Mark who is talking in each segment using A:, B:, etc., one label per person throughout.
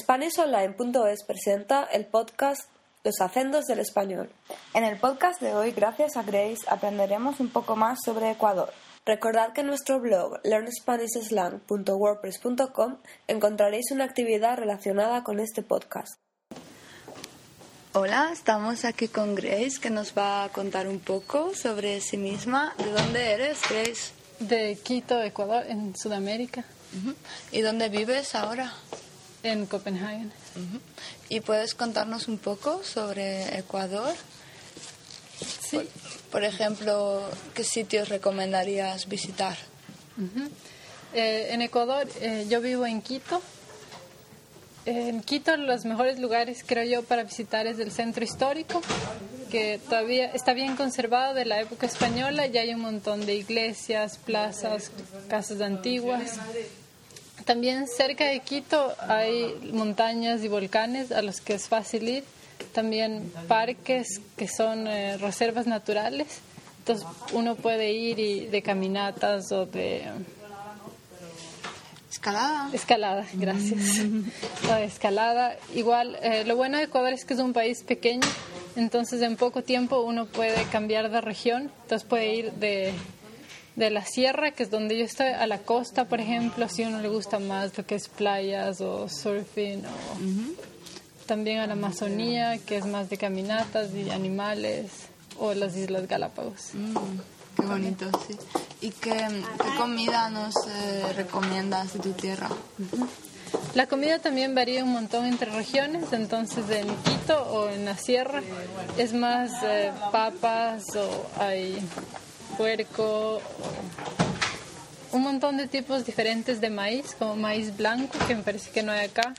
A: SpanishOnline.es presenta el podcast Los acentos del español.
B: En el podcast de hoy, gracias a Grace, aprenderemos un poco más sobre Ecuador.
A: Recordad que en nuestro blog learnspanishslang.wordpress.com encontraréis una actividad relacionada con este podcast.
B: Hola, estamos aquí con Grace que nos va a contar un poco sobre sí misma. ¿De dónde eres, Grace?
C: De Quito, Ecuador, en Sudamérica.
B: ¿Y dónde vives ahora?
C: En Copenhague.
B: ¿Y puedes contarnos un poco sobre Ecuador?
C: Sí.
B: Por, por ejemplo, ¿qué sitios recomendarías visitar?
C: Eh, en Ecuador, eh, yo vivo en Quito. En Quito, los mejores lugares, creo yo, para visitar es el centro histórico, que todavía está bien conservado de la época española. Ya hay un montón de iglesias, plazas, casas antiguas. También cerca de Quito hay montañas y volcanes a los que es fácil ir. También parques que son eh, reservas naturales. Entonces uno puede ir y de caminatas o de
B: Escalada.
C: escalada, gracias. De escalada. Igual, eh, lo bueno de Ecuador es que es un país pequeño, entonces en poco tiempo uno puede cambiar de región. Entonces puede ir de de la sierra, que es donde yo estoy, a la costa, por ejemplo, si uno le gusta más lo que es playas o surfing, o también a la Amazonía, que es más de caminatas y animales, o las Islas Galápagos.
B: Mm, qué bonito, sí. ¿Y qué, qué comida nos eh, recomiendas de tu tierra?
C: La comida también varía un montón entre regiones, entonces en Quito o en la sierra es más eh, papas o hay puerco, un montón de tipos diferentes de maíz, como maíz blanco, que me parece que no hay acá.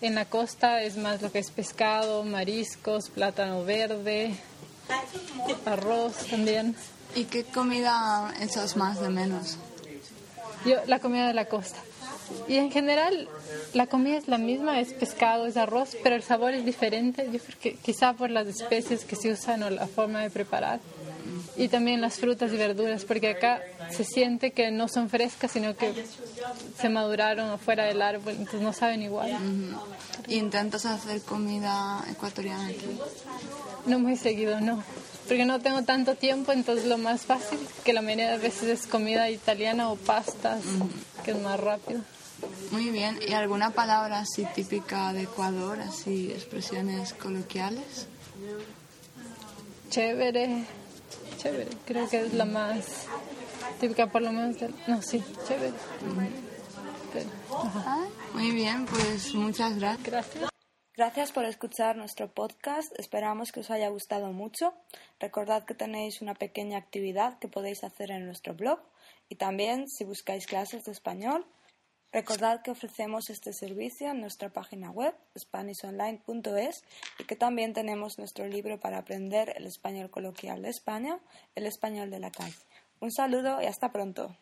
C: En la costa es más lo que es pescado, mariscos, plátano verde, arroz también.
B: ¿Y qué comida echas más de menos?
C: Yo, la comida de la costa. Y en general, la comida es la misma, es pescado, es arroz, pero el sabor es diferente. Yo creo que quizá por las especies que se usan o la forma de preparar. Y también las frutas y verduras, porque acá se siente que no son frescas, sino que se maduraron afuera del árbol, entonces no saben igual.
B: ¿Y intentas hacer comida ecuatoriana aquí?
C: No muy seguido, no. Porque no tengo tanto tiempo, entonces lo más fácil, que la mayoría de veces es comida italiana o pastas, que es más rápido.
B: Muy bien. ¿Y alguna palabra así típica de Ecuador, así expresiones coloquiales?
C: Chévere, chévere, creo que es la más típica, por lo menos. no, sí, chévere. Pero,
B: muy bien, pues muchas gracias.
C: Gracias.
A: Gracias por escuchar nuestro podcast. Esperamos que os haya gustado mucho. Recordad que tenéis una pequeña actividad que podéis hacer en nuestro blog y también si buscáis clases de español. Recordad que ofrecemos este servicio en nuestra página web spanishonline.es y que también tenemos nuestro libro para aprender el español coloquial de España, el español de la calle. Un saludo y hasta pronto.